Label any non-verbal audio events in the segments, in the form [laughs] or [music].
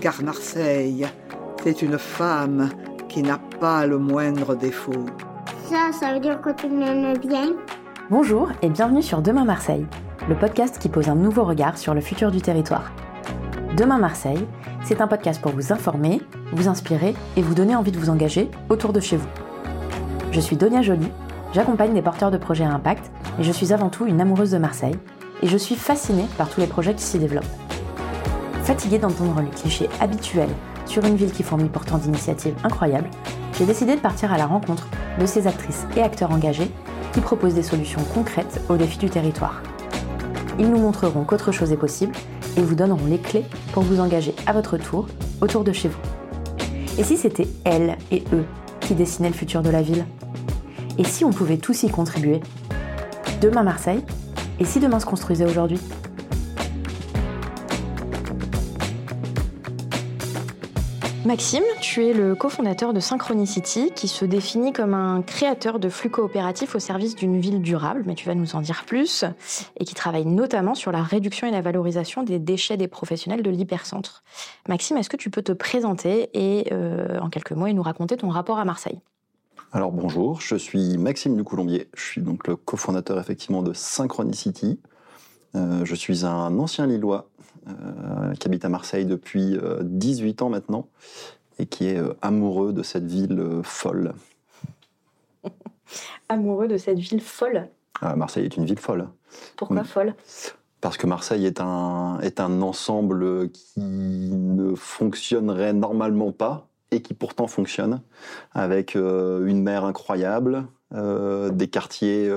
car Marseille, c'est une femme qui n'a pas le moindre défaut. Ça, ça veut dire que tu m'aimes bien Bonjour et bienvenue sur Demain Marseille, le podcast qui pose un nouveau regard sur le futur du territoire. Demain Marseille, c'est un podcast pour vous informer, vous inspirer et vous donner envie de vous engager autour de chez vous. Je suis Donia Joly, j'accompagne des porteurs de projets à impact et je suis avant tout une amoureuse de Marseille et je suis fascinée par tous les projets qui s'y développent. Fatiguée d'entendre les clichés habituels sur une ville qui fournit pourtant d'initiatives incroyables, j'ai décidé de partir à la rencontre de ces actrices et acteurs engagés qui proposent des solutions concrètes aux défis du territoire. Ils nous montreront qu'autre chose est possible et vous donneront les clés pour vous engager à votre tour autour de chez vous. Et si c'était elles et eux qui dessinaient le futur de la ville? Et si on pouvait tous y contribuer? Demain Marseille? Et si demain se construisait aujourd'hui? Maxime, tu es le cofondateur de Synchronicity qui se définit comme un créateur de flux coopératifs au service d'une ville durable, mais tu vas nous en dire plus, et qui travaille notamment sur la réduction et la valorisation des déchets des professionnels de l'hypercentre. Maxime, est-ce que tu peux te présenter et, euh, en quelques mots, et nous raconter ton rapport à Marseille? Alors bonjour, je suis Maxime Ducoulombier, je suis donc le cofondateur effectivement de Synchronicity. Euh, je suis un ancien Lillois qui habite à Marseille depuis 18 euh, ans maintenant et qui est euh, amoureux de cette ville folle. [laughs] amoureux de cette ville folle ah, Marseille est une ville folle. Pourquoi folle? Parce que Marseille est un, est un ensemble qui ne fonctionnerait normalement pas et qui pourtant fonctionne, avec une mer incroyable, des quartiers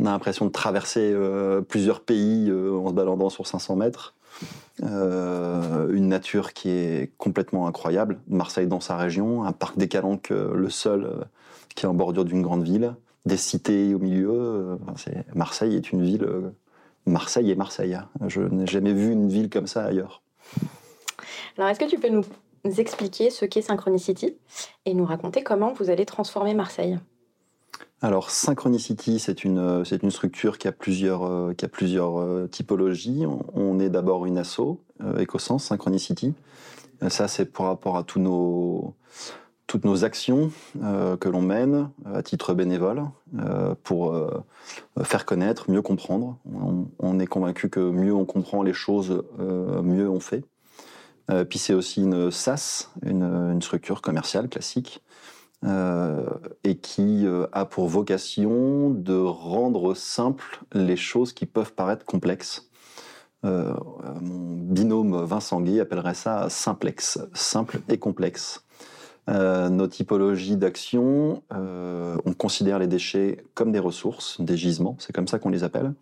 on a l'impression de traverser euh, plusieurs pays euh, en se baladant sur 500 mètres. Euh, une nature qui est complètement incroyable. Marseille dans sa région, un parc des Calanques, le seul qui est en bordure d'une grande ville, des cités au milieu. Marseille est une ville. Marseille est Marseille. Je n'ai jamais vu une ville comme ça ailleurs. Alors, est-ce que tu peux nous expliquer ce qu'est Synchronicity et nous raconter comment vous allez transformer Marseille? Alors, Synchronicity, c'est une, c'est une structure qui a plusieurs, euh, qui a plusieurs euh, typologies. On, est d'abord une asso, euh, EcoSense, Synchronicity. ça, c'est par rapport à tous nos, toutes nos actions que l'on mène à titre bénévole pour faire connaître, mieux comprendre. On, est convaincu que mieux on comprend les choses, mieux on fait. puis c'est aussi une SaaS, une, une structure commerciale classique euh, et qui euh, a pour vocation de rendre simples les choses qui peuvent paraître complexes. Euh, mon binôme Vincent Guy appellerait ça simplex, simple et complexe. nos typologies d'action, on considère les déchets comme des ressources, des gisements, c'est comme ça qu'on les appelle.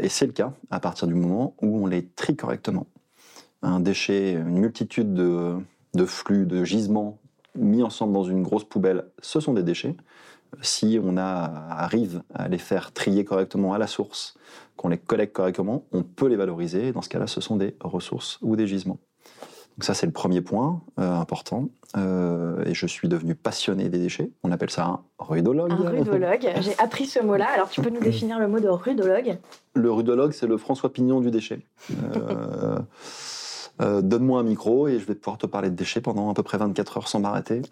et c'est le cas à partir du moment où on les trie correctement. Un déchet, une multitude de, de flux, de gisements mis ensemble dans une grosse poubelle, ce sont des déchets. Si on arrive à les faire trier correctement à la source, qu'on les collecte correctement, on peut les valoriser. Dans ce cas-là, ce sont des ressources ou des gisements. Donc ça, c'est le premier point euh, important. Euh, et je suis devenu passionné des déchets. On appelle ça un rudologue. Un rudologue. [laughs] J'ai appris ce mot-là. Alors, tu peux nous définir le mot de rudologue? Le rudologue, c'est le François Pignon du déchet. Euh, euh, donne-moi un micro et je vais pouvoir te parler de déchets pendant à peu près 24 heures sans m'arrêter.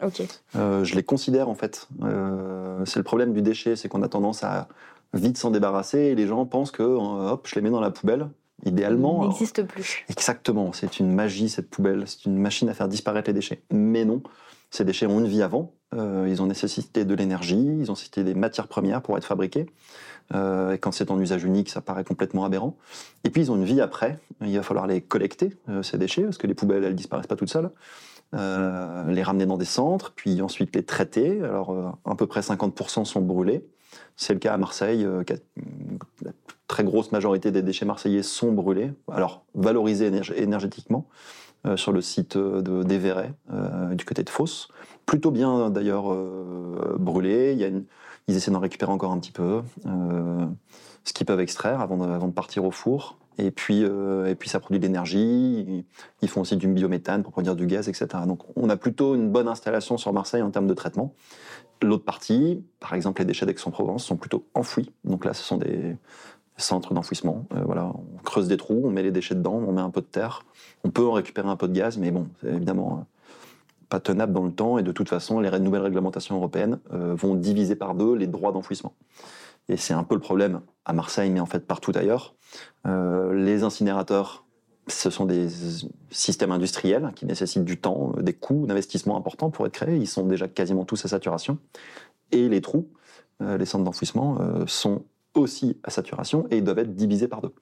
Euh, je les considère en fait. Euh, c'est le problème du déchet, c'est qu'on a tendance à vite s'en débarrasser et les gens pensent que hop, je les mets dans la poubelle. Idéalement. N'existe plus. Exactement. C'est une magie cette poubelle. C'est une machine à faire disparaître les déchets. Mais non. Ces déchets ont une vie avant. ils ont nécessité de l'énergie. Ils ont nécessité des matières premières pour être fabriqués. Euh, et quand c'est en usage unique, ça paraît complètement aberrant. Et puis ils ont une vie après. Il va falloir les collecter, euh, ces déchets, parce que les poubelles, elles disparaissent pas toutes seules. Euh, les ramener dans des centres, puis ensuite les traiter. Alors à peu près 50% sont brûlés. C'est le cas à Marseille. la très grosse majorité des déchets marseillais sont brûlés. Alors valorisés énergétiquement sur le site de d'Everest, du côté de Fos. Plutôt bien d'ailleurs brûlés. Il y a une, ils essaient d'en récupérer encore un petit peu, euh, ce qu'ils peuvent extraire avant de, partir au four. Et puis, euh, ça produit de l'énergie. Ils font aussi du biométhane pour produire du gaz, etc. Donc on a plutôt une bonne installation sur Marseille en termes de traitement. L'autre partie, par exemple les déchets d'Aix-en-Provence, sont plutôt enfouis. Donc là, ce sont des, centres d'enfouissement. Euh, voilà, on creuse des trous, on met les déchets dedans, on met un peu de terre. On peut en récupérer un peu de gaz, mais bon, évidemment pas tenable dans le temps. Et de toute façon, les nouvelles réglementations européennes euh, vont diviser par deux les droits d'enfouissement. Et c'est un peu le problème à Marseille, mais en fait partout ailleurs. les incinérateurs, ce sont des systèmes industriels qui nécessitent du temps, des coûts d'investissement importants pour être créés. Ils sont déjà quasiment tous à saturation. Et les trous, les centres d'enfouissement, sont aussi à saturation et ils doivent être divisés par deux.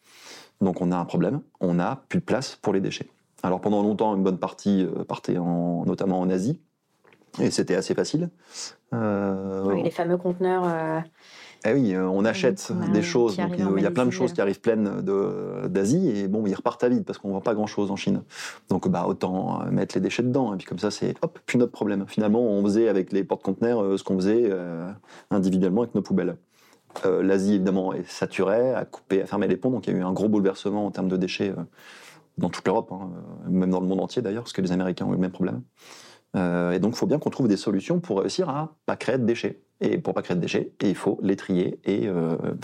Donc on a un problème, on n'a plus de place pour les déchets. Alors pendant longtemps, une bonne partie euh, partait en, notamment en Asie, et c'était assez facile. Euh, les fameux conteneurs. Euh, eh oui, on achète des choses, donc il y a plein de choses qui arrivent pleines d'Asie, et bon, ils repartent à vide parce qu'on ne vend pas grand-chose en Chine. Donc bah, autant mettre les déchets dedans, et puis comme ça, c'est hop, plus notre problème. Finalement, on faisait avec les porte-conteneurs ce qu'on faisait individuellement avec nos poubelles. Euh, L'Asie, évidemment, est saturée, a coupé, a fermé les ponts, donc il y a eu un gros bouleversement en termes de déchets euh, dans toute l'Europe, hein, euh, même dans le monde entier d'ailleurs, parce que les Américains ont eu le même problème. et donc, il faut bien qu'on trouve des solutions pour réussir à pas créer de déchets. Et pour pas créer de déchets, il faut les trier et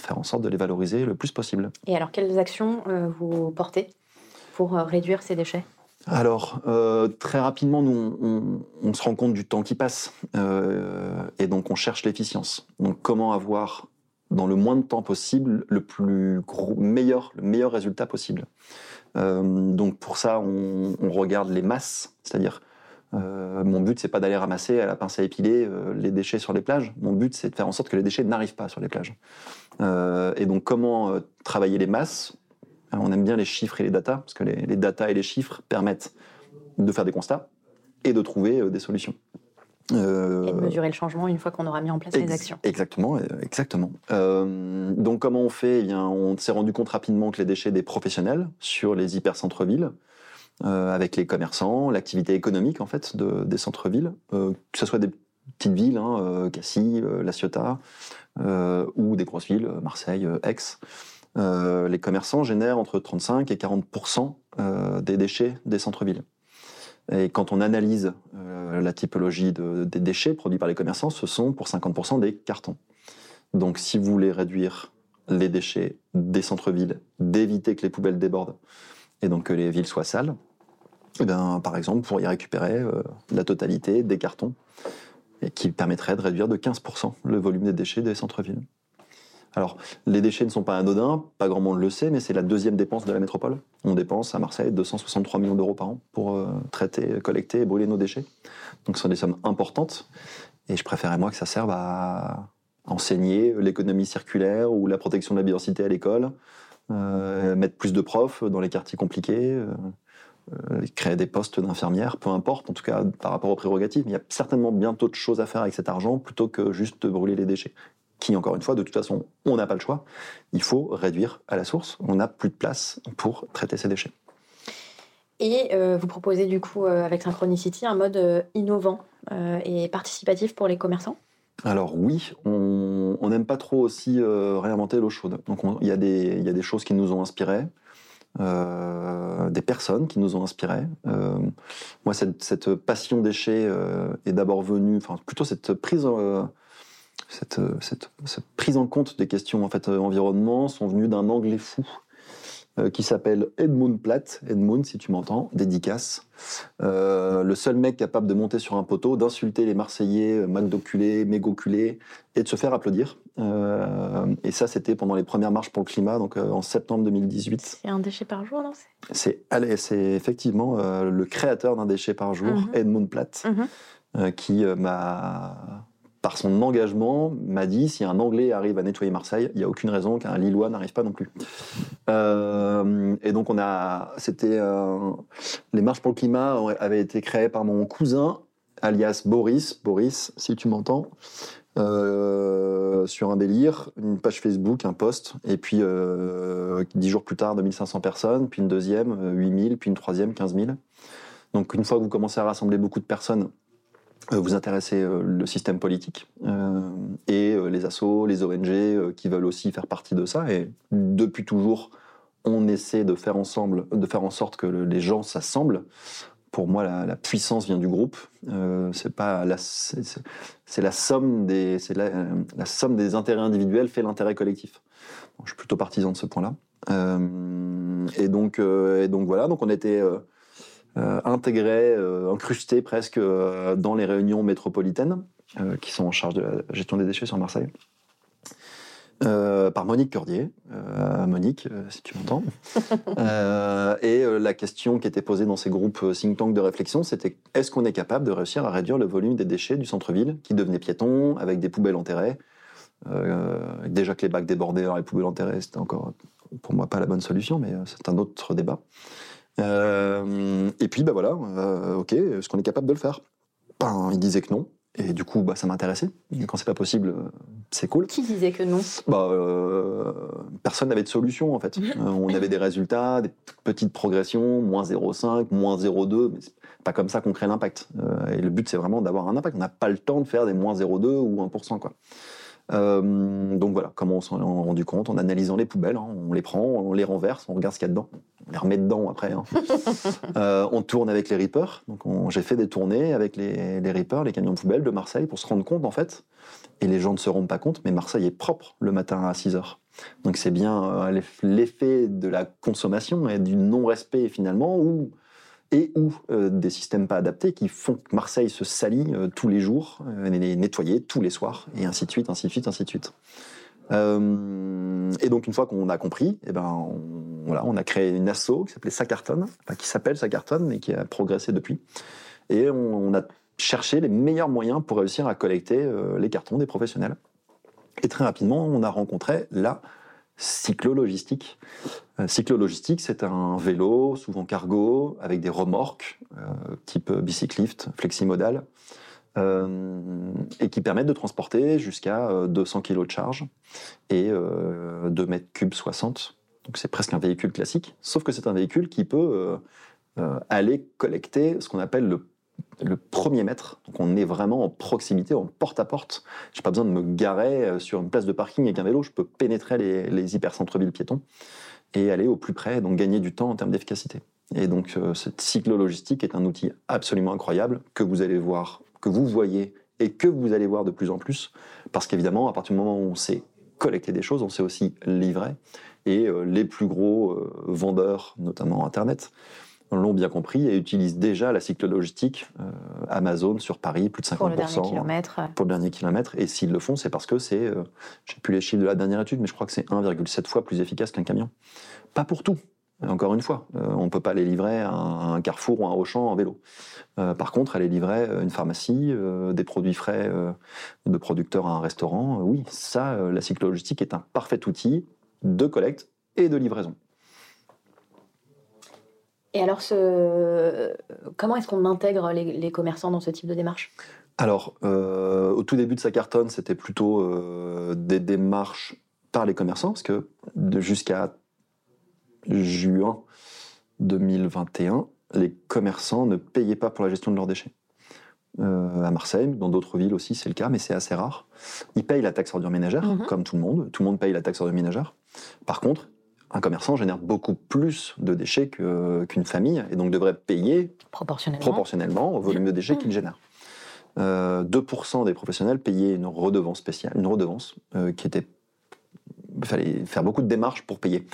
faire en sorte de les valoriser le plus possible. Et alors, quelles actions vous portez pour réduire ces déchets? Alors, très rapidement, nous, on, on, se rend compte du temps qui passe, et donc on cherche l'efficience. Donc, comment avoir dans le moins de temps possible le plus gros, meilleur, le meilleur résultat possible? Euh, donc pour ça, on, regarde les masses, c'est-à-dire euh, mon but c'est pas d'aller ramasser à la pince à épiler euh, les déchets sur les plages. Mon but c'est de faire en sorte que les déchets n'arrivent pas sur les plages. et donc comment travailler les masses? On aime bien les chiffres et les datas parce que les, les datas et les chiffres permettent de faire des constats et de trouver des solutions. Euh, et de mesurer le changement une fois qu'on aura mis en place les actions. Exactement, euh, exactement. Euh, donc comment on fait? Eh bien, On s'est rendu compte rapidement que les déchets des professionnels sur les hyper-centres-villes, avec les commerçants, l'activité économique en fait de, des centres-villes, que ce soit des petites villes, hein, Cassis, La Ciotat, ou des grosses villes, Marseille, Aix, les commerçants génèrent entre 35 et 40% des déchets des centres-villes. Et quand on analyse euh, la typologie des déchets produits par les commerçants, ce sont pour 50% des cartons. Donc si vous voulez réduire les déchets des centres-villes, d'éviter que les poubelles débordent et donc que les villes soient sales, eh par exemple, vous pourriez récupérer euh, la totalité des cartons et qui permettrait de réduire de 15% le volume des déchets des centres-villes. Alors, les déchets ne sont pas anodins, pas grand monde le sait, mais c'est la deuxième dépense de la métropole. On dépense à Marseille 263 millions d'euros par an pour euh, traiter, collecter et brûler nos déchets. Donc, ce sont des sommes importantes. Et je préférerais, moi, que ça serve à enseigner l'économie circulaire ou la protection de la biodiversité à l'école, euh, mettre plus de profs dans les quartiers compliqués, euh, créer des postes d'infirmières, peu importe, en tout cas par rapport aux prérogatives. Il y a certainement bientôt de choses à faire avec cet argent plutôt que juste brûler les déchets qui, encore une fois, de toute façon, on n'a pas le choix. Il faut réduire à la source. On n'a plus de place pour traiter ces déchets. Et euh, vous proposez du coup, euh, avec Synchronicity, un mode euh, innovant et participatif pour les commerçants? Alors oui, on n'aime pas trop aussi réinventer l'eau chaude. Donc il y, a des choses qui nous ont inspirés, des personnes qui nous ont inspirés. moi, cette, cette passion déchets est d'abord venue, enfin plutôt cette prise cette, cette, prise en compte des questions en fait environnement sont venues d'un anglais fou euh, qui s'appelle Edmund Platt, Edmund si tu m'entends, dédicace. Euh, le seul mec capable de monter sur un poteau, d'insulter les Marseillais, euh, McDoculés, mégoculés, et de se faire applaudir. et ça, c'était pendant les premières marches pour le climat, donc en septembre 2018. C'est un déchet par jour, non? C'est effectivement le créateur d'un déchet par jour, mhm. Edmund Platt, mhm. qui m'a par son engagement, m'a dit si un Anglais arrive à nettoyer Marseille, il n'y a aucune raison qu'un Lillois n'arrive pas non plus. Euh, et donc on a, c'était euh, les marches pour le climat avaient été créées par mon cousin, alias Boris. Boris, si tu m'entends. Euh, sur un délire, une page Facebook, un post, et puis dix jours plus tard, 2500 personnes, puis une deuxième, 8000, puis une troisième, 15 000. Donc une fois que vous commencez à rassembler beaucoup de personnes, vous intéressez euh, le système politique euh, et les assos, les ONG qui veulent aussi faire partie de ça. Et depuis toujours, on essaie de faire ensemble, de faire en sorte que les gens s'assemblent. Pour moi, la, puissance vient du groupe. c'est pas la, c'est, la somme des, c'est la, somme des intérêts individuels fait l'intérêt collectif. je suis plutôt partisan de ce point-là. Euh, et, donc, euh, et donc voilà, donc on était euh, intégrés, incrustés presque dans les réunions métropolitaines qui sont en charge de la gestion des déchets sur Marseille. par Monique Cordier. Monique, si tu m'entends. [laughs] et la question qui était posée dans ces groupes think tank de réflexion, c'était est-ce qu'on est capable de réussir à réduire le volume des déchets du centre-ville qui devenaient piétons, avec des poubelles enterrées? Déjà que les bacs débordaient dans les poubelles enterrées, c'était encore pour moi pas la bonne solution, mais euh, c'est un autre débat. Euh, et puis, bah voilà, euh, ok, est-ce qu'on est capable de le faire ben, Il disait que non. Et du coup, bah, ça m'intéressait. Quand c'est pas possible, c'est cool. Qui disait que non? Bah, Personne n'avait de solution, en fait. [laughs] on avait des résultats, des petites progressions, moins 0,5, moins 0,2, mais c'est pas comme ça qu'on crée l'impact. et le but, c'est vraiment d'avoir un impact. On n'a pas le temps de faire des moins 0,2 ou 1%, quoi. Euh, donc voilà, comment on s'en est rendu compte en analysant les poubelles. Hein. on les prend, on les renverse, on regarde ce qu'il y a dedans. On les remet dedans après. Hein. [laughs] euh, on tourne avec les reapers. Donc j'ai fait des tournées avec les, les reapers, les camions de poubelles de Marseille pour se rendre compte en fait. Et les gens ne se rendent pas compte, mais Marseille est propre le matin à 6 heures. Donc c'est bien euh, l'effet de la consommation et du non-respect finalement où et ou euh, des systèmes pas adaptés qui font que Marseille se salit euh, tous les jours, euh, tous les soirs, et ainsi de suite, ainsi de suite, ainsi de suite. et donc une fois qu'on a compris, eh ben, on, voilà, on a créé une asso qui s'appelait Sacarton, qui s'appelle Sacarton et qui a progressé depuis. Et on, a cherché les meilleurs moyens pour réussir à collecter les cartons des professionnels. Et très rapidement, on a rencontré la cyclo-logistique. Euh, cyclo-logistique, c'est un vélo, souvent cargo, avec des remorques, euh, type bicyclift, fleximodal, euh, et qui permettent de transporter jusqu'à 200 kg de charge et 2 mètres cubes 60. Donc c'est presque un véhicule classique, sauf que c'est un véhicule qui peut aller collecter ce qu'on appelle le le premier mètre. Donc on est vraiment en proximité, en porte-à-porte. Je n'ai pas besoin de me garer euh, sur une place de parking avec un vélo. Je peux pénétrer les, les hyper-centres-villes piétons et aller au plus près, donc gagner du temps en termes d'efficacité. Et donc euh, cette cyclo-logistique est un outil absolument incroyable que vous allez voir, que vous voyez et que vous allez voir de plus en plus. Parce qu'évidemment, à partir du moment où on sait collecter des choses, on sait aussi livrer. Et euh, les plus gros vendeurs, notamment Internet, l'ont bien compris et utilisent déjà la cyclo-logistique euh, Amazon sur Paris, plus de 50%. Pour le dernier kilomètre. Pour le dernier kilomètre. Et s'ils le font, c'est parce que c'est, euh, je sais plus les chiffres de la dernière étude, mais je crois que c'est 1,7 fois plus efficace qu'un camion. Pas pour tout. Encore une fois, euh, on ne peut pas les livrer à un, Carrefour ou un Auchan en vélo. par contre, aller livrer une pharmacie, des produits frais de producteurs à un restaurant, oui, ça, la cyclo-logistique est un parfait outil de collecte et de livraison. Et alors, ce... comment est-ce qu'on intègre les, commerçants dans ce type de démarche? Alors, euh, au tout début de sa cartonne, c'était plutôt euh, des démarches par les commerçants, parce que jusqu'à juin 2021, les commerçants ne payaient pas pour la gestion de leurs déchets. Euh, à Marseille, dans d'autres villes aussi, c'est le cas, mais c'est assez rare. Ils payent la taxe ordure ménagère, mhm. comme tout le monde. Tout le monde paye la taxe ordure ménagère. Par contre, un commerçant génère beaucoup plus de déchets qu'une famille et donc devrait payer proportionnellement, au volume de déchets mmh. qu'il génère. 2% euh, des professionnels payaient une redevance spéciale, une redevance euh, qui était il fallait faire beaucoup de démarches pour payer.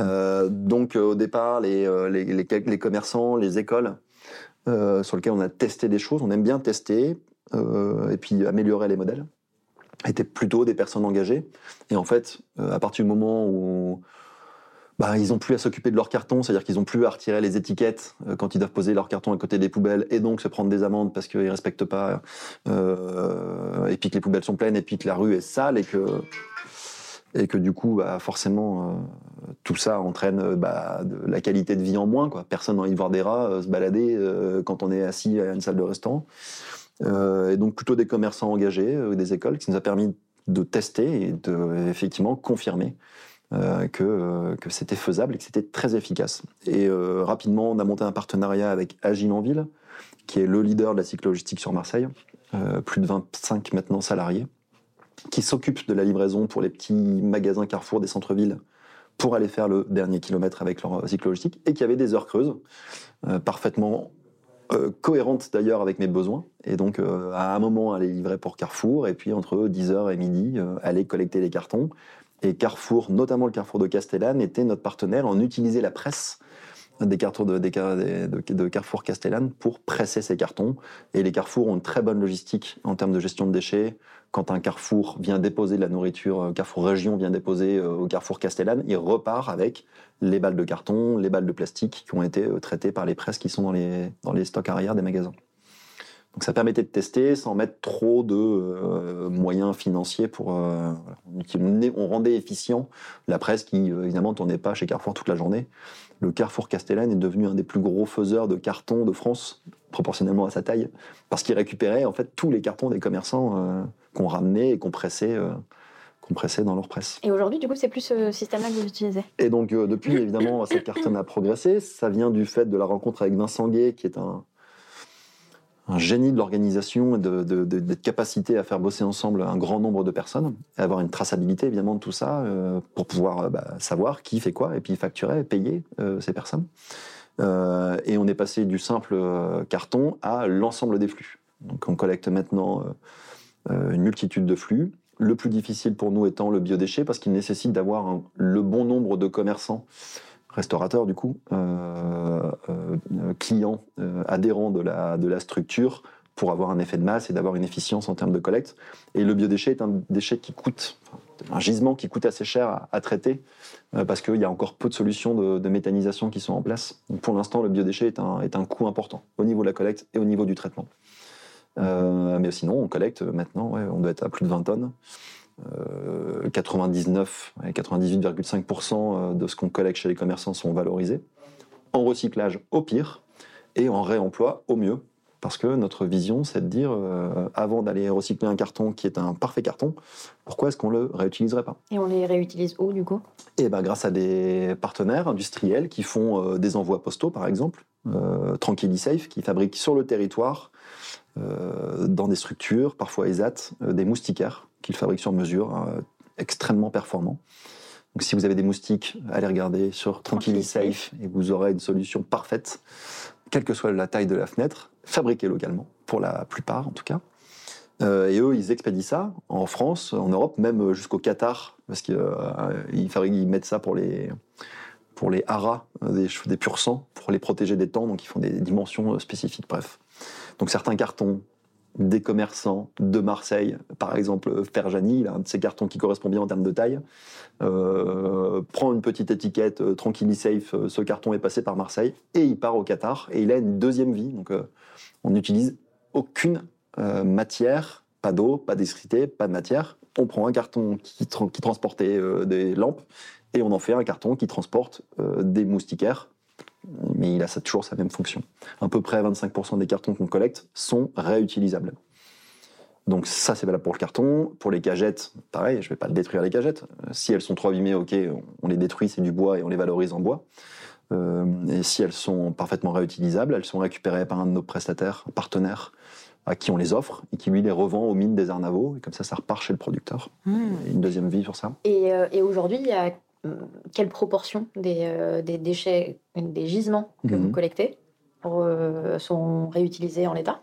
Euh, donc au départ, les, les, les, commerçants, les écoles, sur lesquels on a testé des choses, on aime bien tester et puis améliorer les modèles, étaient plutôt des personnes engagées. Et en fait, à partir du moment où bah, ils n'ont plus à s'occuper de leur carton, c'est-à-dire qu'ils n'ont plus à retirer les étiquettes euh, quand ils doivent poser leur carton à côté des poubelles et donc se prendre des amendes parce qu'ils ne respectent pas, euh, et puis que les poubelles sont pleines, et puis que la rue est sale, et que, et que du coup, bah, forcément, euh, tout ça entraîne bah, de la qualité de vie en moins. Quoi. Personne n'a envie de voir des rats se balader quand on est assis à une salle de restaurant. et donc plutôt des commerçants engagés, des écoles, qui nous a permis de tester et de effectivement confirmer euh, que, euh, que c'était faisable et que c'était très efficace. Et euh, rapidement, on a monté un partenariat avec Agile en Ville, qui est le leader de la cyclogistique sur Marseille, plus de 25 maintenant salariés, qui s'occupe de la livraison pour les petits magasins Carrefour des centres-villes pour aller faire le dernier kilomètre avec leur cyclogistique et qui avait des heures creuses parfaitement cohérentes d'ailleurs avec mes besoins. Et donc, à un moment, aller livrer pour Carrefour, et puis entre 10h et midi, aller collecter les cartons, Et Carrefour, notamment le Carrefour de Castellane, était notre partenaire. On utilisait la presse des cartons de, Carrefour Castellane pour presser ces cartons. Et les carrefours ont une très bonne logistique en termes de gestion de déchets. Quand un carrefour vient déposer de la nourriture, euh, Carrefour Région vient déposer euh, au Carrefour Castellane, il repart avec les balles de carton, les balles de plastique qui ont été euh, traitées par les presses qui sont dans les, dans les stocks arrière des magasins. Donc ça permettait de tester sans mettre trop de euh, moyens financiers pour. Euh, on, on, rendait efficient la presse qui euh, évidemment tournait pas chez Carrefour toute la journée. Le Carrefour Castellane est devenu un des plus gros faiseurs de cartons de France proportionnellement à sa taille parce qu'il récupérait en fait tous les cartons des commerçants qu'on ramenait et qu'on pressait qu'on pressait dans leur presse. Et aujourd'hui, du coup, c'est plus ce système-là que vous utilisez? Et donc, depuis, évidemment, cette cartonne a progressé. Ça vient du fait de la rencontre avec Vincent Gay, qui est un, un génie de l'organisation et de, de, capacité à faire bosser ensemble un grand nombre de personnes, et avoir une traçabilité évidemment de tout ça euh, pour pouvoir euh, bah, savoir qui fait quoi et puis facturer, payer euh, ces personnes. Et on est passé du simple carton à l'ensemble des flux. Donc on collecte maintenant une multitude de flux. Le plus difficile pour nous étant le biodéchet parce qu'il nécessite d'avoir le bon nombre de commerçants restaurateurs du coup, euh, euh, clients, euh, adhérents de la, de la structure pour avoir un effet de masse et d'avoir une efficience en termes de collecte. Et le biodéchet est un déchet qui coûte, un gisement qui coûte assez cher à, traiter euh, parce qu'il y a encore peu de solutions de, méthanisation qui sont en place. Pour l'instant, le biodéchet est un, est un coût important au niveau de la collecte et au niveau du traitement. Euh, mais sinon, on collecte maintenant, on doit être à plus de 20 tonnes. Euh, 99 et 98,5% de ce qu'on collecte chez les commerçants sont valorisés. En recyclage au pire et en réemploi au mieux. Parce que notre vision, c'est de dire, euh, avant d'aller recycler un carton qui est un parfait carton, pourquoi est-ce qu'on le réutiliserait pas? Et on les réutilise où, du coup? Et ben, grâce à des partenaires industriels qui font euh, des envois postaux, par exemple, euh, Tranquillisafe, qui fabrique sur le territoire, euh, dans des structures, parfois ESAT, des moustiquaires qu'ils fabriquent sur mesure, euh, extrêmement performants. Donc si vous avez des moustiques, allez regarder sur Tranquillisafe et vous aurez une solution parfaite, quelle que soit la taille de la fenêtre, fabriquée localement, pour la plupart en tout cas. Euh, et eux, ils expédient ça en France, en Europe, même jusqu'au Qatar, parce qu'ils euh, ils mettent ça pour les, pour les haras, des, des pur sang, pour les protéger des temps, donc ils font des dimensions spécifiques, bref. Donc certains cartons, des commerçants de Marseille, par exemple Ferjani, il a un de ces cartons qui correspond bien en termes de taille, euh, prend une petite étiquette euh, Tranquillisafe, euh, ce carton est passé par Marseille, et il part au Qatar, et il a une deuxième vie. Donc euh, on n'utilise aucune matière, pas d'eau, pas d'électricité, pas de matière. On prend un carton qui, tra qui transportait des lampes, et on en fait un carton qui transporte des moustiquaires mais il a toujours sa même fonction. À peu près 25% des cartons qu'on collecte sont réutilisables. Donc ça, c'est valable pour le carton. Pour les cagettes, pareil, je ne vais pas détruire les cagettes. Si elles sont trop abîmées, ok, on les détruit, c'est du bois et on les valorise en bois. Euh, et si elles sont parfaitement réutilisables, elles sont récupérées par un de nos prestataires, partenaires, à qui on les offre et qui lui les revend aux mines des Arnavaux. Et comme ça, ça repart chez le producteur. Mmh. Une deuxième vie sur ça. Et, euh, et aujourd'hui, il y a quelle proportion des, euh, des, déchets, des gisements que mmh. vous collectez euh, sont réutilisés en l'état?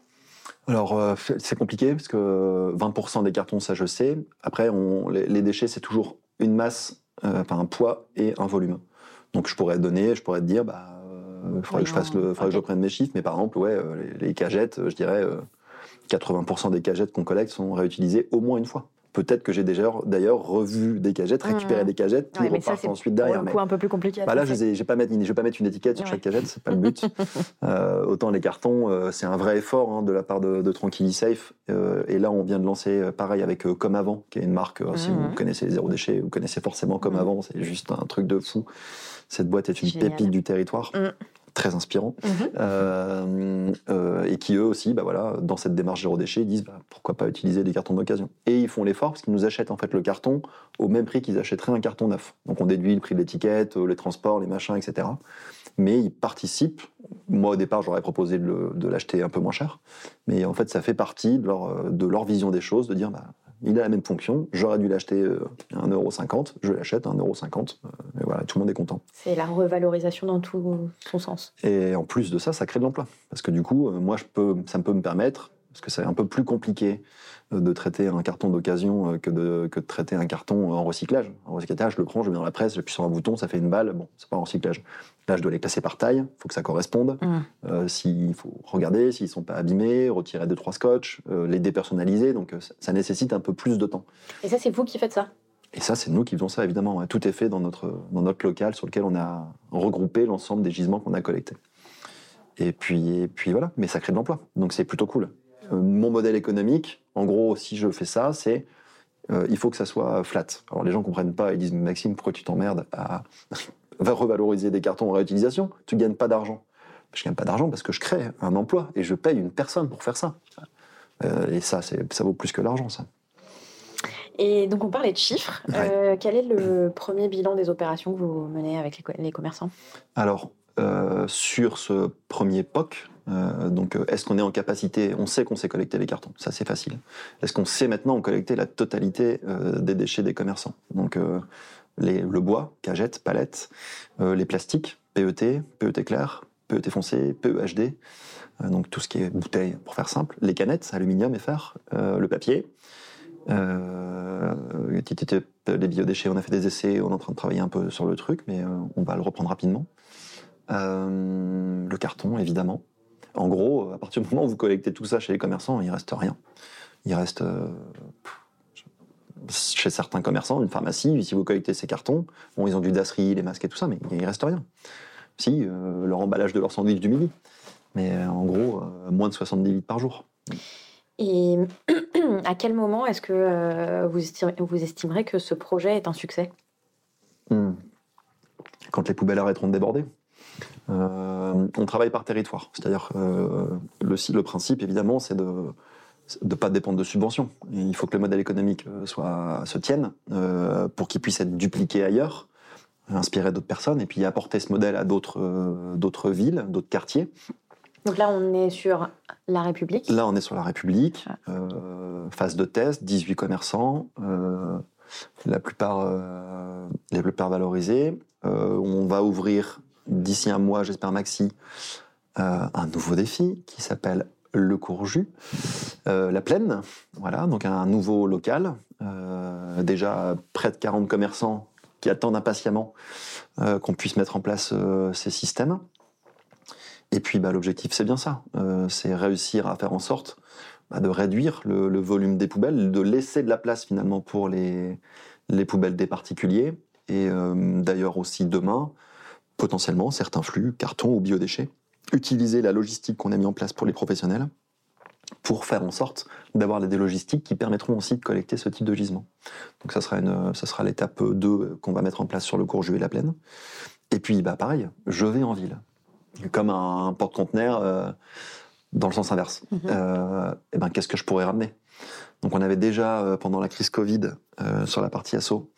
Alors, euh, c'est compliqué parce que 20% des cartons, ça je sais. Après, on, les, les, déchets, c'est toujours une masse, euh, enfin un poids et un volume. Donc, je pourrais donner, je pourrais te dire, bah, il faudrait oui, que je fasse le, faudrait okay. que je prenne mes chiffres. Mais par exemple, ouais, les, les cagettes, je dirais, 80% des cagettes qu'on collecte sont réutilisées au moins une fois. Peut-être que j'ai déjà d'ailleurs revu des cagettes, récupéré mmh. des cagettes qui ouais, repartent ça, ensuite derrière. C'est un peu plus compliqué. Bah là, je ne vais pas mettre, une étiquette sur ouais. chaque cagette, c'est pas le but. [laughs] euh, autant les cartons, euh, c'est un vrai effort hein, de la part de, de Tranquillisafe. Euh, et là, on vient de lancer pareil avec Comme Avant, qui est une marque. Mmh. Si vous connaissez les zéro déchet, vous connaissez forcément Comme mmh. Avant. C'est juste un truc de fou. Cette boîte est une Génial. pépite du territoire très inspirant, mmh. euh, euh, et qui eux aussi, bah voilà, dans cette démarche zéro déchet, disent bah, pourquoi pas utiliser des cartons d'occasion. Et ils font l'effort parce qu'ils nous achètent en fait le carton au même prix qu'ils achèteraient un carton neuf. Donc on déduit le prix de l'étiquette, les transports, les machins, etc. Mais ils participent. Moi au départ, j'aurais proposé de l'acheter un peu moins cher, mais en fait ça fait partie de leur, de leur vision des choses, de dire bah, il a la même fonction, j'aurais dû l'acheter à 1,50€, je l'achète à 1,50€, et voilà, tout le monde est content. C'est la revalorisation dans tout son sens. Et en plus de ça, ça crée de l'emploi. Parce que du coup, moi, je peux, ça me peut me permettre, parce que c'est un peu plus compliqué euh, de traiter un carton d'occasion euh, que de, que de traiter un carton en recyclage. En recyclage, je le prends, je le mets dans la presse, j'appuie sur un bouton, ça fait une balle. Bon, c'est pas en recyclage. Là, je dois les classer par taille, il faut que ça corresponde. Mm. Euh, s'il faut regarder s'ils sont pas abîmés, retirer deux trois scotch, euh, les dépersonnaliser. Donc, ça, ça nécessite un peu plus de temps. Et ça, c'est vous qui faites ça? Et ça, c'est nous qui faisons ça, évidemment. Tout est fait dans notre, dans notre local sur lequel on a regroupé l'ensemble des gisements qu'on a collectés. Et puis, et puis voilà, mais ça crée de l'emploi. Donc c'est plutôt cool. Euh, mon modèle économique, en gros, si je fais ça, c'est euh, il faut que ça soit flat. Alors les gens comprennent pas, ils disent Maxime, pourquoi tu t'emmerdes à [laughs] va revaloriser des cartons en réutilisation? Tu gagnes pas d'argent. Je gagne pas d'argent parce que je crée un emploi et je paye une personne pour faire ça. Euh, et ça, ça vaut plus que l'argent, ça. Et donc, on parlait de chiffres. Ouais. Euh, quel est le premier bilan des opérations que vous menez avec les, co- les commerçants? Alors, sur ce premier POC, euh, donc euh, est-ce qu'on est en capacité, on sait qu'on sait collecter les cartons, ça c'est facile. Est-ce qu'on sait maintenant collecter la totalité euh, des déchets des commerçants? Donc le bois, cagettes, palettes, les plastiques, PET, PET clair, PET foncé, PEHD, donc tout ce qui est bouteille pour faire simple, les canettes, aluminium et fer, le papier, les biodéchets, on a fait des essais, on est en train de travailler un peu sur le truc, mais on va le reprendre rapidement. Le carton, évidemment. En gros, à partir du moment où vous collectez tout ça chez les commerçants, il reste rien. Il reste euh, chez certains commerçants, une pharmacie, si vous collectez ces cartons, bon, ils ont du dasserie, les masques et tout ça, mais il reste rien. Si, euh, leur emballage de leur sandwich du midi. Mais euh, en gros, euh, moins de 70 litres par jour. Et [clears throat] à quel moment est-ce que euh, vous, estimerez, vous estimerez que ce projet est un succès? Hmm. Quand les poubelles arrêteront de déborder. Euh, on travaille par territoire. C'est-à-dire, euh, le, le principe, évidemment, c'est de ne pas dépendre de subventions. Et il faut que le modèle économique euh, soit, se tienne euh, pour qu'il puisse être dupliqué ailleurs, inspiré d'autres personnes, et puis apporter ce modèle à d'autres d'autres villes, d'autres quartiers. Donc là, on est sur la République. Là, on est sur la République, phase de test, 18 commerçants, la plupart, les plupart valorisés. On va ouvrir d'ici un mois, j'espère maxi, euh, un nouveau défi qui s'appelle le Courju, euh, la Plaine. Voilà, donc un nouveau local. Euh, déjà près de 40 commerçants qui attendent impatiemment qu'on puisse mettre en place ces systèmes. Et puis bah, l'objectif, c'est bien ça. C'est réussir à faire en sorte bah, de réduire le, le volume des poubelles, de laisser de la place finalement pour les, les poubelles des particuliers. Et d'ailleurs aussi demain, potentiellement, certains flux, cartons ou biodéchets, utiliser la logistique qu'on a mis en place pour les professionnels pour faire en sorte d'avoir des logistiques qui permettront aussi de collecter ce type de gisement. Donc ça sera, une, ça sera l'étape 2 qu'on va mettre en place sur le Courju et la Plaine. Et puis, bah, pareil, je vais en ville comme un porte-conteneur euh, dans le sens inverse. Mhm. Euh, et ben, qu'est-ce que je pourrais ramener? Donc, on avait déjà, euh, pendant la crise Covid, euh, sur la partie assaut,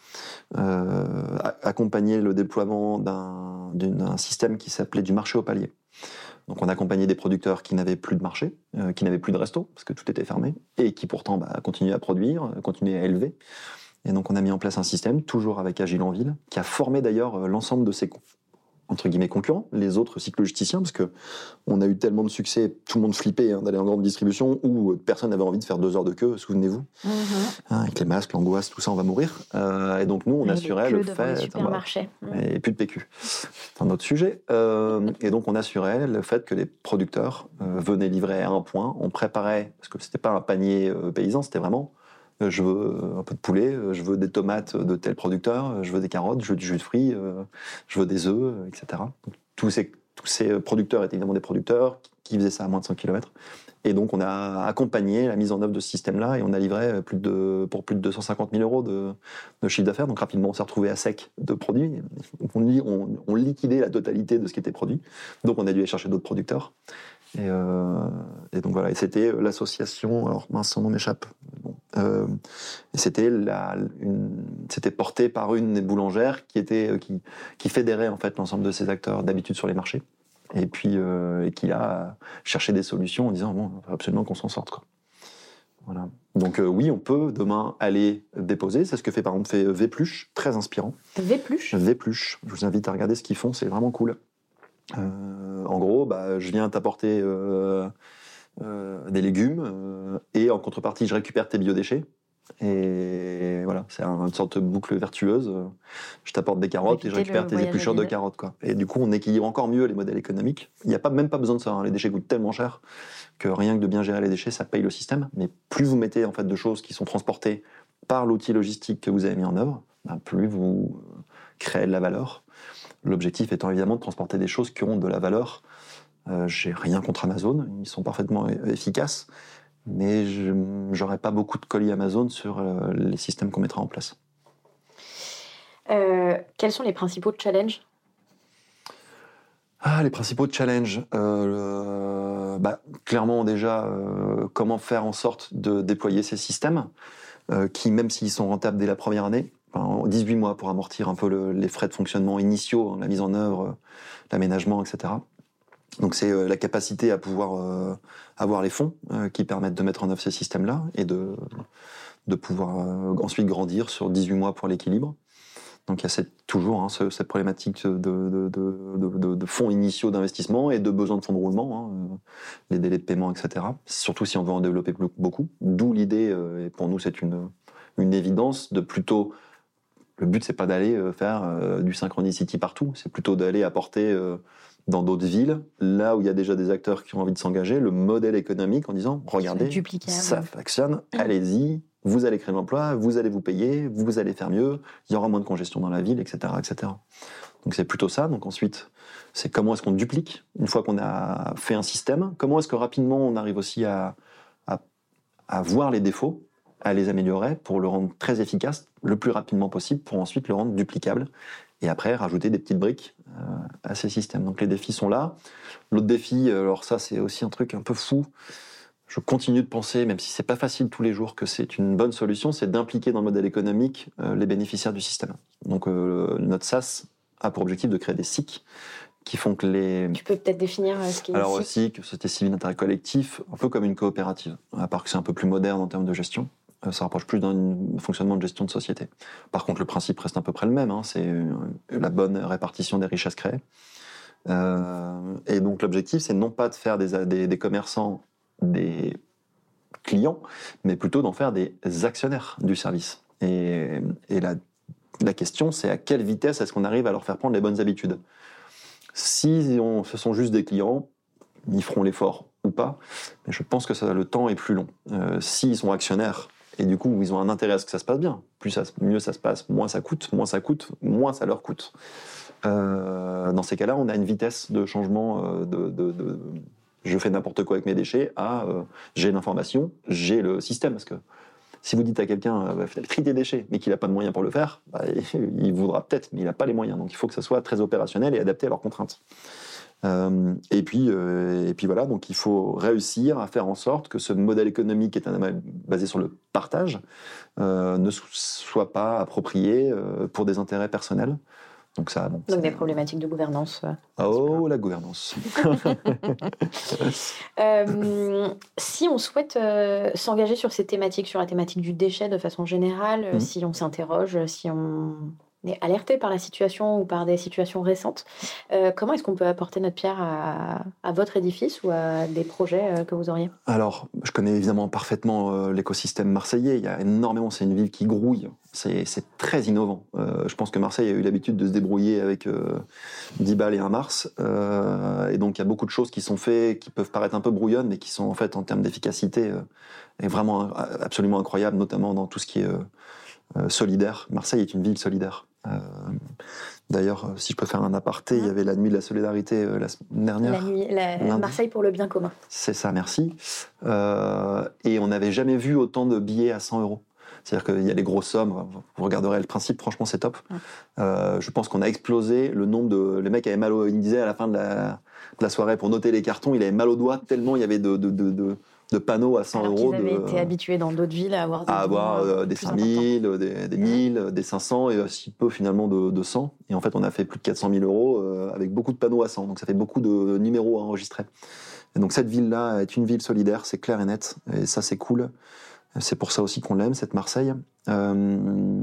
euh, accompagné le déploiement d'un système qui s'appelait du marché au palier. Donc, on accompagnait des producteurs qui n'avaient plus de marché, qui n'avaient plus de resto, parce que tout était fermé, et qui pourtant bah, continuaient à produire, continuaient à élever. Et donc, on a mis en place un système, toujours avec Agile en ville, qui a formé d'ailleurs l'ensemble de ces entre guillemets concurrents, les autres cyclogisticiens, parce que on a eu tellement de succès, tout le monde flippait hein, d'aller en grande distribution, où euh, personne n'avait envie de faire deux heures de queue, souvenez-vous, Mhm. hein, avec les masques, l'angoisse, tout ça, on va mourir. Euh, et donc nous, on Et assurait le fait, supermarchés. Mhm. et plus de PQ. C'est un autre sujet. Euh, et donc, on assurait le fait que les producteurs euh, venaient livrer à un point. On préparait, parce que c'était pas un panier paysan, c'était vraiment je veux un peu de poulet, euh, je veux des tomates de tel producteur, euh, je veux des carottes, je veux du jus de fruits, euh, je veux des œufs, euh, etc. Tous ces, producteurs étaient évidemment des producteurs qui- faisaient ça à moins de 100 km. Et donc, on a accompagné la mise en œuvre de ce système-là et on a livré euh, plus de, pour plus de 250 000 euros de, chiffre d'affaires. Donc, rapidement, on s'est retrouvé à sec de produits. On, on, on liquidait la totalité de ce qui était produit. Donc, on a dû aller chercher d'autres producteurs. Et, euh, et donc, voilà. Et c'était l'association, alors mince, son nom m'échappe. Bon. Euh, et c'était porté par une des boulangères qui était, euh, qui, qui fédérait en fait l'ensemble de ces acteurs d'habitude sur les marchés. Et puis, euh, et qui a cherché des solutions en disant, bon, il faut absolument qu'on s'en sorte, quoi. Voilà. Donc, euh, oui, on peut demain aller déposer. C'est ce que fait par exemple fait Vépluche, très inspirant. Vépluche? Vépluche. Je vous invite à regarder ce qu'ils font, c'est vraiment cool. Euh, en gros, bah, je viens t'apporter euh, euh, des légumes, et en contrepartie, je récupère tes biodéchets. Et voilà, c'est un- une sorte de boucle vertueuse. Je t'apporte des carottes et je récupère tes épluchures de carottes. Quoi. Et du coup, on équilibre encore mieux les modèles économiques. Il n'y a pas, même pas besoin de ça. hein. Les déchets coûtent tellement cher que rien que de bien gérer les déchets, ça paye le système. Mais plus vous mettez en fait de choses qui sont transportées par l'outil logistique que vous avez mis en œuvre, ben, plus vous créez de la valeur. L'objectif étant évidemment de transporter des choses qui ont de la valeur. Euh, J'ai rien contre Amazon, ils sont parfaitement efficaces, mais je j'aurais pas beaucoup de colis Amazon sur euh, les systèmes qu'on mettra en place. Euh, quels sont les principaux challenges? Ah, les principaux challenges. Euh, le- bah, clairement, déjà, euh, comment faire en sorte de déployer ces systèmes euh, qui, même s'ils sont rentables dès la première année, enfin, 18 mois pour amortir un peu le- les frais de fonctionnement initiaux, hein, la mise en œuvre, euh, l'aménagement, etc. Donc, c'est euh, la capacité à pouvoir euh, avoir les fonds qui permettent de mettre en œuvre ces systèmes-là et de, de pouvoir ensuite grandir sur 18 mois pour l'équilibre. Donc il y a toujours hein, ce- cette problématique de, de- fonds initiaux d'investissement et de besoin de fonds de roulement, hein, les délais de paiement, etc. Surtout si on veut en développer beaucoup. D'où l'idée, et pour nous c'est une, une évidence, de plutôt... Le but c'est pas d'aller euh, faire euh, du Synchronicity partout, c'est plutôt d'aller apporter euh, dans d'autres villes, là où il y a déjà des acteurs qui ont envie de s'engager, le modèle économique en disant, regardez, ça fonctionne, allez-y, vous allez créer de l'emploi, vous allez vous payer, vous allez faire mieux, il y aura moins de congestion dans la ville, etc. etc. Donc c'est plutôt ça. Donc ensuite, c'est comment est-ce qu'on duplique une fois qu'on a fait un système, comment est-ce que rapidement on arrive aussi à, à, à voir les défauts, à les améliorer pour le rendre très efficace le plus rapidement possible pour ensuite le rendre duplicable et après rajouter des petites briques euh, à ces systèmes. Donc les défis sont là. L'autre défi, alors ça c'est aussi un truc un peu fou, je continue de penser, même si c'est pas facile tous les jours, que c'est une bonne solution, c'est d'impliquer dans le modèle économique euh, les bénéficiaires du système. Donc euh, notre SaaS a pour objectif de créer des SIC qui font que les... Tu peux peut-être définir ce qui est Alors aussi que c'était civil d'intérêt collectif, un peu comme une coopérative, à part que c'est un peu plus moderne en termes de gestion. Euh, Ça rapproche plus d'un fonctionnement de gestion de société. Par contre, le principe reste à peu près le même, hein, c'est euh, la bonne répartition des richesses créées. Euh, et donc l'objectif, c'est non pas de faire des, commerçants des clients, mais plutôt d'en faire des actionnaires du service. Et, la, question, c'est à quelle vitesse est-ce qu'on arrive à leur faire prendre les bonnes habitudes? Si ce sont juste des clients, ils feront l'effort ou pas, mais je pense que le temps est plus long. S'ils sont actionnaires, et du coup, ils ont un intérêt à ce que ça se passe bien, plus ça, mieux ça se passe, moins ça coûte, moins ça coûte, moins ça leur coûte. Euh, dans ces cas-là, on a une vitesse de changement euh, de, je fais n'importe quoi avec mes déchets à euh, j'ai l'information, j'ai le système. Parce que si vous dites à quelqu'un bah, trie tes déchets, mais qu'il n'a pas de moyens pour le faire, bah, [laughs] il voudra peut-être, mais il n'a pas les moyens. Donc il faut que ça soit très opérationnel et adapté à leurs contraintes. Euh, et puis, euh, et puis voilà, donc il faut réussir à faire en sorte que ce modèle économique qui est un modèle basé sur le partage euh, ne so- soit pas approprié pour des intérêts personnels. Donc ça, bon, Donc des problématiques de gouvernance. euh. Oh, la gouvernance. [laughs] [laughs] Si on souhaite s'engager sur ces thématiques, sur la thématique du déchet de façon générale, Mhm. si on s'interroge, si on est alerté par la situation ou par des situations récentes, euh, comment est-ce qu'on peut apporter notre pierre à, votre édifice ou à des projets euh, que vous auriez? Alors, je connais évidemment parfaitement euh, l'écosystème marseillais. Il y a énormément, c'est une ville qui grouille. C'est très innovant. Je pense que Marseille a eu l'habitude de se débrouiller avec euh, 10 balles et un Mars. Et donc, il y a beaucoup de choses qui sont faites, qui peuvent paraître un peu brouillonnes, mais qui sont en fait, en termes d'efficacité, vraiment absolument incroyables, notamment dans tout ce qui est solidaire. Marseille est une ville solidaire. Euh, D'ailleurs, euh, si je peux faire un aparté, il y avait la nuit de la solidarité euh, la semaine dernière. La nuit, la-. Marseille pour le bien commun. C'est ça, merci. Et on n'avait jamais vu autant de billets à 100 euros. C'est-à-dire qu'il y a les grosses sommes, vous regarderez le principe, franchement c'est top. Ouais. Euh, je pense qu'on a explosé le nombre de... Les mecs avaient mal au... Il me disait à la fin de la, de la soirée, pour noter les cartons, il avait mal au doigt tellement il y avait de, de, de, de- de panneaux à 100 Alors euros. avaient de- été habitués dans d'autres villes à avoir des, à avoir euh, euh, des plus 5000, euh, des, des Ouais. 1000, euh, des 500 et aussi peu finalement de, de 100. Et en fait, on a fait plus de 400 000 euros euh, avec beaucoup de panneaux à 100. Donc ça fait beaucoup de numéros à enregistrer. Et donc cette ville-là est une ville solidaire, c'est clair et net. Et ça, c'est cool. C'est pour ça aussi qu'on l'aime, cette Marseille. Euh,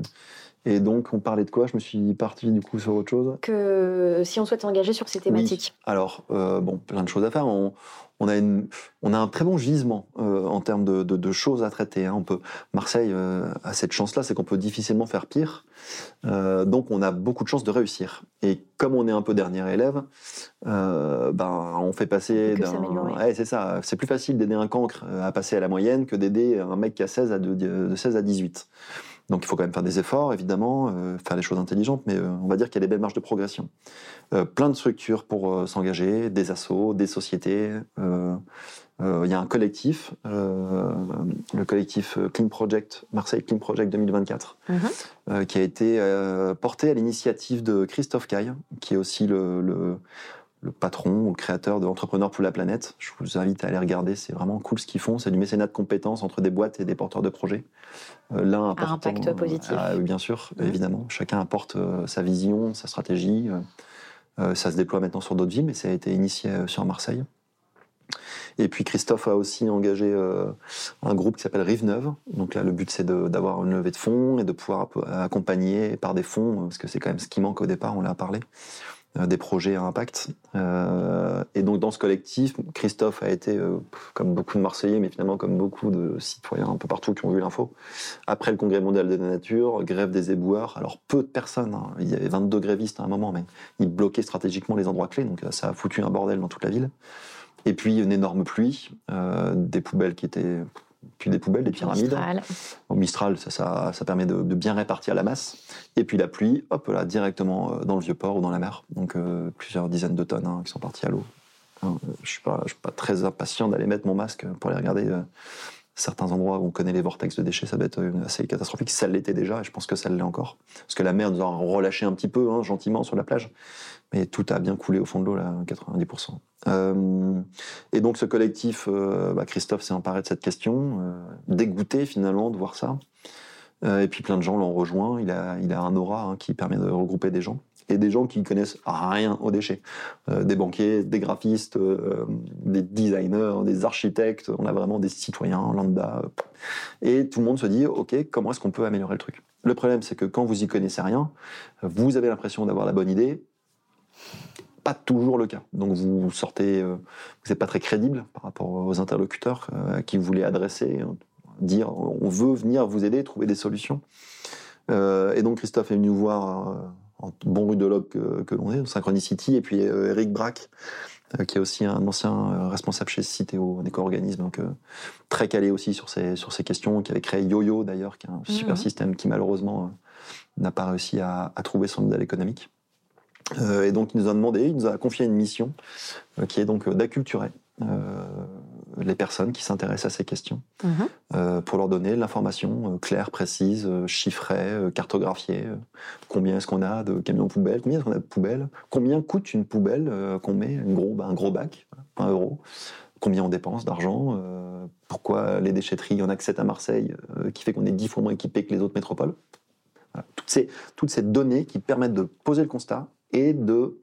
Et donc, on parlait de quoi? Je me suis parti du coup sur autre chose? Que si on souhaite s'engager sur ces thématiques. Oui. Alors, euh, bon, plein de choses à faire. On, on, a, une, on a un très bon gisement euh, en termes de, de, de, choses à traiter. Hein. On peut, Marseille euh, a cette chance-là, c'est qu'on peut difficilement faire pire. Donc, on a beaucoup de chances de réussir. Et comme on est un peu dernier élève, ben, on fait passer d'un. Ouais, c'est ça. C'est plus facile d'aider un cancre à passer à la moyenne que d'aider un mec qui a 16 à de, de 16 à 18. Donc il faut quand même faire des efforts, évidemment, euh, faire des choses intelligentes, mais euh, on va dire qu'il y a des belles marges de progression. Euh, plein de structures pour s'engager, des assos, des sociétés. Il y a un collectif, le collectif Clean Project, Marseille Clean Project 2024, mm -hmm. qui a été porté à l'initiative de Christophe Caille, qui est aussi le, le le patron ou le créateur de Entrepreneurs pour la planète. Je vous invite à aller regarder, c'est vraiment cool ce qu'ils font. C'est du mécénat de compétences entre des boîtes et des porteurs de projets. Euh, L'un apporte un impact positif. Euh, bien sûr, mmh. évidemment. Chacun apporte euh, sa vision, sa stratégie. Euh, ça se déploie maintenant sur d'autres villes, mais ça a été initié euh, sur Marseille. Et puis Christophe a aussi engagé euh, un groupe qui s'appelle Rive Neuve. Donc là, le but c'est d'avoir une levée de fonds et de pouvoir accompagner par des fonds, parce que c'est quand même ce qui manque au départ, on l'a parlé, euh, des projets à impact. Euh, et donc dans ce collectif, Christophe a été, euh, comme beaucoup de Marseillais, mais finalement comme beaucoup de citoyens un peu partout qui ont vu l'info, après le Congrès mondial de la nature, grève des éboueurs, alors peu de personnes, hein, il y avait 22 grévistes à un moment, mais ils bloquaient stratégiquement les endroits clés, donc ça a foutu un bordel dans toute la ville. Et puis une énorme pluie, euh, des poubelles qui étaient puis des poubelles, des pyramides. Mistral, Au Mistral ça, ça, ça permet de, de, bien répartir la masse. Et puis la pluie, hop là, directement euh, dans le vieux port ou dans la mer. Donc euh, plusieurs dizaines de tonnes hein, qui sont parties à l'eau. Hein, je suis pas, je suis pas très impatient d'aller mettre mon masque pour aller regarder euh, certains endroits où on connaît les vortex de déchets. Ça va être assez catastrophique. Ça l'était déjà, et je pense que ça l'est encore. Parce que la mer nous a relâché un petit peu, hein, gentiment, sur la plage mais tout a bien coulé au fond de l'eau, là, 90%. Euh, et donc ce collectif, euh, bah, Christophe s'est emparé de cette question, euh, dégoûté finalement de voir ça. Euh, et puis plein de gens l'ont rejoint. Il a, il a un aura hein, qui permet de regrouper des gens. Et des gens qui connaissent rien aux déchets. Euh, des banquiers, des graphistes, des designers, des architectes. On a vraiment des citoyens lambda. Et tout le monde se dit, OK, comment est-ce qu'on peut améliorer le truc? Le problème, c'est que quand vous y connaissez rien, vous avez l'impression d'avoir la bonne idée, pas toujours le cas. Donc vous sortez, euh, vous n'êtes pas très crédible par rapport aux interlocuteurs euh, à qui vous voulez adresser, euh, dire on veut venir vous aider, trouver des solutions. Euh, et donc Christophe est venu voir euh, en bon rudologue que, que l'on est, Synchronicity, et puis euh, Eric Braque, qui est aussi un ancien responsable chez Citeo, un éco-organisme, donc très calé aussi sur ces, sur ces questions, qui avait créé YoYo d'ailleurs, qui est un mmh. super système qui malheureusement n'a pas réussi à, à trouver son modèle économique. Euh, et donc il nous a demandé, il nous a confié une mission euh, qui est donc d'acculturer euh, les personnes qui s'intéressent à ces questions mmh. euh, pour leur donner l'information claire, précise, chiffrée, cartographiée. combien est-ce qu'on a de camions poubelles Combien est-ce qu'on a de poubelles Combien coûte une poubelle qu'on met, une gros, un gros bac, un euro Combien on dépense d'argent Pourquoi les déchetteries, il y en a que 7 à Marseille, qui fait qu'on est 10 fois moins équipé que les autres métropoles voilà. toutes, ces, toutes ces données qui permettent de poser le constat et de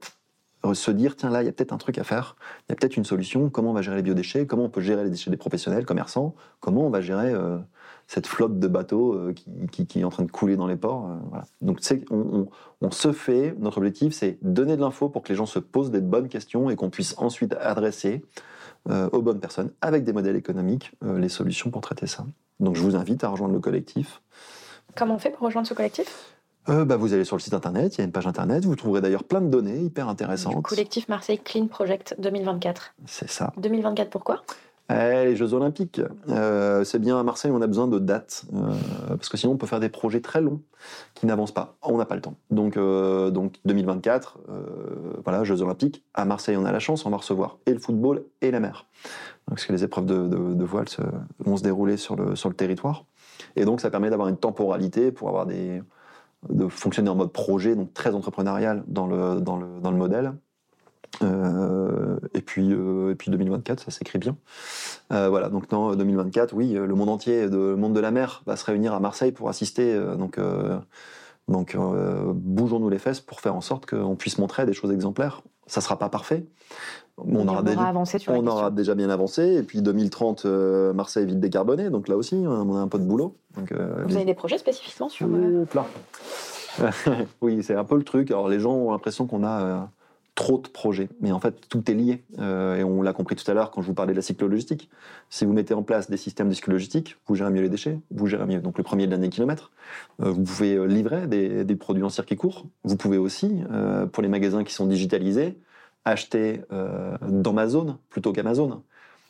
se dire tiens là il y a peut-être un truc à faire, il y a peut-être une solution, comment on va gérer les biodéchets, comment on peut gérer les déchets des professionnels, commerçants, comment on va gérer euh, cette flotte de bateaux euh, qui, est en train de couler dans les ports. Euh, voilà. Donc on, on, se fait, notre objectif c'est donner de l'info pour que les gens se posent des bonnes questions et qu'on puisse ensuite adresser aux bonnes personnes avec des modèles économiques les solutions pour traiter ça. Donc je vous invite à rejoindre le collectif. Comment on fait pour rejoindre ce collectif? Euh, bah, vous allez sur le site internet, il y a une page internet, vous trouverez d'ailleurs plein de données hyper intéressantes. Du collectif Marseille Clean Project 2024. C'est ça. 2024 pourquoi? Eh, les Jeux Olympiques. Euh, c'est bien à Marseille, on a besoin de dates, euh, parce que sinon on peut faire des projets très longs qui n'avancent pas. On n'a pas le temps. Donc, euh, donc 2024, voilà, Jeux Olympiques. À Marseille, on a la chance, on va recevoir et le football et la mer. Donc, parce que les épreuves de, de, de voile se, vont se dérouler sur le, sur le territoire. Et donc ça permet d'avoir une temporalité pour avoir des, de fonctionner en mode projet, donc très entrepreneurial dans le, dans le, dans le modèle. Euh, et puis euh, puis 2024 ça s'écrit bien euh, voilà donc dans 2024 oui le monde entier le monde de la mer va se réunir à Marseille pour assister donc Donc, euh, bougeons-nous les fesses pour faire en sorte qu'on puisse montrer des choses exemplaires. Ça sera pas parfait. On, aura, déjà, avancé sur on aura déjà bien avancé. Et puis 2030, euh, Marseille vite décarboné. Donc là aussi, on a un peu de boulot. Donc, euh, Vous avez des projets spécifiquement sur. Plein. [laughs] oui, c'est un peu le truc. Alors les gens ont l'impression qu'on a trop de projets. Mais en fait, tout est lié. Euh, et on l'a compris tout à l'heure quand je vous parlais de la cyclo-logistique. Si vous mettez en place des systèmes de cyclo-logistique, vous gérez mieux les déchets, vous gérez mieux. Donc le premier de l'année kilomètre. Euh, vous pouvez euh, livrer des, produits en circuit court. Vous pouvez aussi, pour les magasins qui sont digitalisés, acheter dans ma zone plutôt qu'Amazon.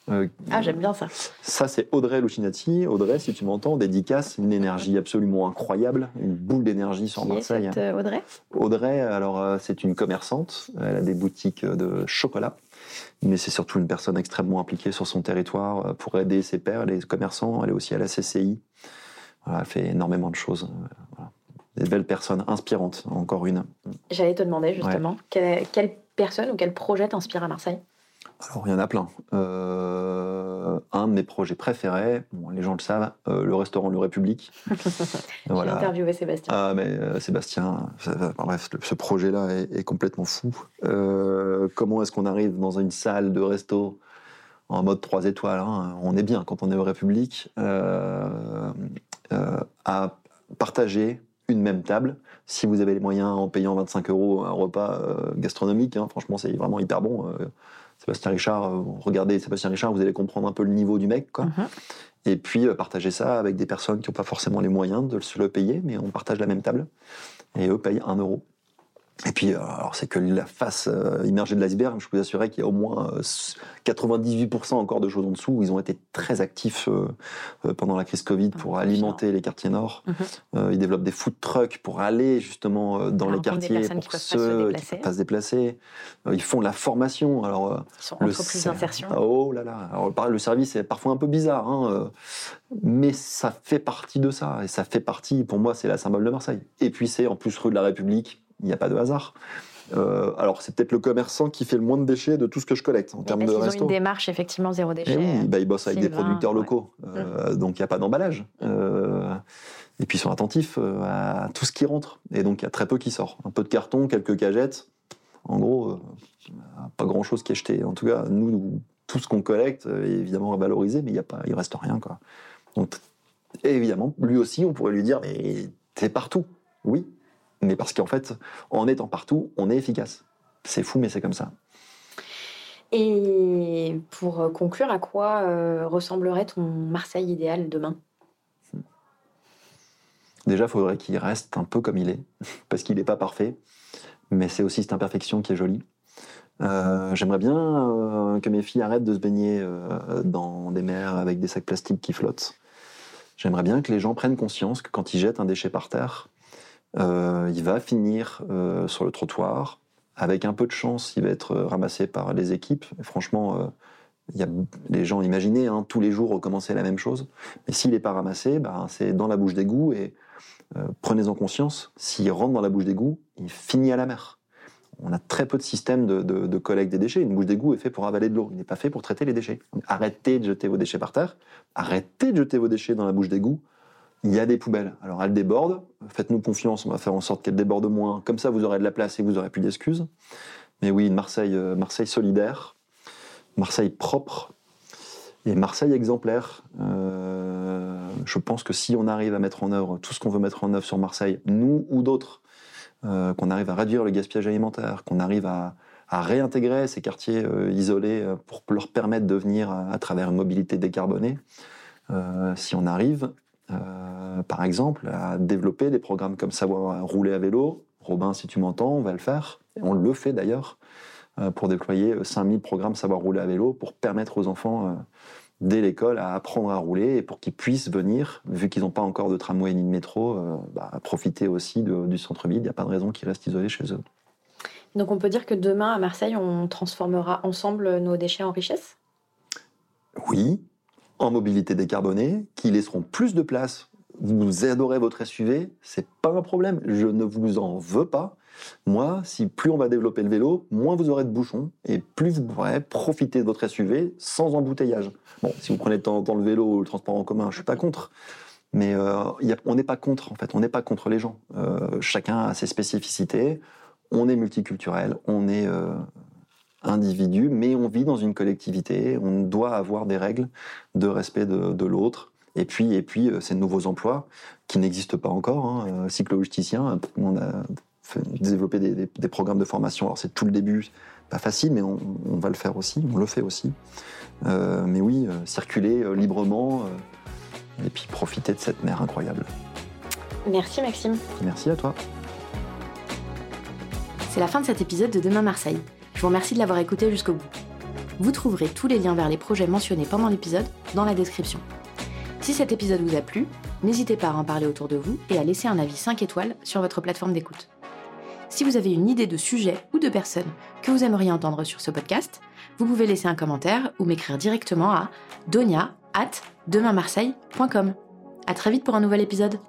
Euh, ah, j'aime bien ça. Ça, c'est Audrey Lucinati. Audrey, si tu m'entends, dédicace, une énergie absolument incroyable, une boule d'énergie sur Qui Marseille. Est cette, Audrey? Audrey, alors, euh, c'est une commerçante. Elle a des boutiques de chocolat. Mais c'est surtout une personne extrêmement impliquée sur son territoire euh, pour aider ses pairs, les commerçants. Elle est aussi à la CCI. Voilà, elle fait énormément de choses. Des belles personnes inspirantes, encore une. J'allais te demander justement, quelle, quelle personne ou quel projet t'inspire à Marseille? Alors, il y en a plein. Euh, un de mes projets préférés, les gens le savent, euh, le restaurant Le République. [laughs] J'ai interviewé Sébastien. Ah, mais euh, Sébastien, bref, ce projet-là est, complètement fou. comment est-ce qu'on arrive dans une salle de resto en mode 3 étoiles hein, On est bien quand on est au République, à partager une même table. Si vous avez les moyens en payant 25 euros un repas gastronomique, hein, franchement, c'est vraiment hyper bon. Sébastien Richard, euh, regardez Sébastien Richard, vous allez comprendre un peu le niveau du mec, quoi. Mhm. Et puis euh, partager ça avec des personnes qui n'ont pas forcément les moyens de se le payer, mais on partage la même table. Et eux payent un euro. Et puis, euh, alors c'est que la face euh, immergée de l'iceberg, je peux vous assurer qu'il y a au moins 98% euh, encore de choses en dessous. Ils ont été très actifs pendant la crise Covid pour alimenter les quartiers nord. Mhm. ils développent des food trucks pour aller justement dans les quartiers pour ceux qui ne peuvent pas se déplacer. ils font de la formation. Alors, ils sont entreprises d'insertion. Oh là là. Alors, le service est parfois un peu bizarre, hein, mais ça fait partie de ça. Et ça fait partie, pour moi, c'est la symbole de Marseille. Et puis c'est en plus rue de la République il n'y a pas de hasard. Euh, alors, c'est peut-être le commerçant qui fait le moins de déchets de tout ce que je collecte en termes de resto. Ils ont une démarche effectivement zéro déchet. Et eh oui, bah, ils bossent avec des producteurs locaux, euh, donc il n'y a pas d'emballage. Euh, et puis ils sont attentifs à tout ce qui rentre. Et donc il y a très peu qui sort. Un peu de carton, quelques cagettes. En gros, pas grand-chose qui est jeté. En tout cas, nous, tout ce qu'on collecte est évidemment valorisé, mais il ne il reste rien. Quoi. Donc, évidemment, lui aussi, on pourrait lui dire, mais t'es partout. Oui, mais parce qu'en fait, en étant partout, on est efficace. C'est fou, mais c'est comme ça. Et pour conclure, à quoi euh, ressemblerait ton Marseille idéal demain? Déjà, il faudrait qu'il reste un peu comme il est, [laughs] parce qu'il n'est pas parfait, mais c'est aussi cette imperfection qui est jolie. Euh, j'aimerais bien euh, que mes filles arrêtent de se baigner dans des mers avec des sacs plastiques qui flottent. J'aimerais bien que les gens prennent conscience que quand ils jettent un déchet par terre, il va finir euh, sur le trottoir. Avec un peu de chance, il va être ramassé par les équipes. franchement, euh, y a, les gens imaginaient hein, tous les jours recommencer la même chose. Mais s'il n'est pas ramassé, bah, c'est dans la bouche d'égout et prenez-en conscience, s'il rentre dans la bouche d'égout, il finit à la mer. On a très peu de systèmes de, de collecte des déchets. Une bouche d'égout est fait pour avaler de l'eau. Il n'est pas fait pour traiter les déchets. arrêtez de jeter vos déchets par terre. Arrêtez de jeter vos déchets dans la bouche d'égout il y a des poubelles. Alors elles débordent, faites-nous confiance, on va faire en sorte qu'elles débordent moins. Comme ça, vous aurez de la place et vous aurez plus d'excuses. Mais oui, Marseille, euh, Marseille solidaire, Marseille propre et Marseille exemplaire. Euh, je pense que si on arrive à mettre en œuvre tout ce qu'on veut mettre en œuvre sur Marseille, nous ou d'autres, euh, qu'on arrive à réduire le gaspillage alimentaire, qu'on arrive à, réintégrer ces quartiers isolés pour leur permettre de venir à, travers une mobilité décarbonée, si on arrive, euh, par exemple, à développer des programmes comme Savoir rouler à vélo. Robin, si tu m'entends, on va le faire. on le fait d'ailleurs euh, pour déployer 5000 programmes Savoir rouler à vélo pour permettre aux enfants euh, dès l'école à apprendre à rouler et pour qu'ils puissent venir, vu qu'ils n'ont pas encore de tramway ni de métro, bah, profiter aussi du centre-ville. Il n'y a pas de raison qu'ils restent isolés chez eux. Donc on peut dire que demain à Marseille, on transformera ensemble nos déchets en richesse Oui, en mobilité décarbonée, qui laisseront plus de place. Vous adorez votre SUV, c'est pas un problème. Je ne vous en veux pas. Moi, si plus on va développer le vélo, moins vous aurez de bouchons et plus vous pourrez profiter de votre SUV sans embouteillage. Bon, si vous prenez de temps en temps le vélo ou le transport en commun, je suis pas contre. Mais euh, on n'est pas contre, en fait. On n'est pas contre les gens. Euh, chacun a ses spécificités. On est multiculturel, on est euh, individu, mais on vit dans une collectivité. On doit avoir des règles de respect de, de l'autre. Et puis, et puis euh, ces nouveaux emplois qui n'existent pas encore. Hein, euh, cyclo-justicien, on a fait- développé des, des- des programmes de formation. Alors c'est tout le début, pas facile, mais on, on va le faire aussi, on le fait aussi. Euh, mais oui, euh, circuler euh, librement euh, et puis profiter de cette mer incroyable. Merci Maxime. Merci à toi. C'est la fin de cet épisode de Demain Marseille. Vous remercie de l'avoir écouté jusqu'au bout. Vous trouverez tous les liens vers les projets mentionnés pendant l'épisode dans la description. Si cet épisode vous a plu, n'hésitez pas à en parler autour de vous et à laisser un avis 5 étoiles sur votre plateforme d'écoute. Si vous avez une idée de sujet ou de personne que vous aimeriez entendre sur ce podcast, vous pouvez laisser un commentaire ou m'écrire directement à donia at demainmarseille.com. À très vite pour un nouvel épisode.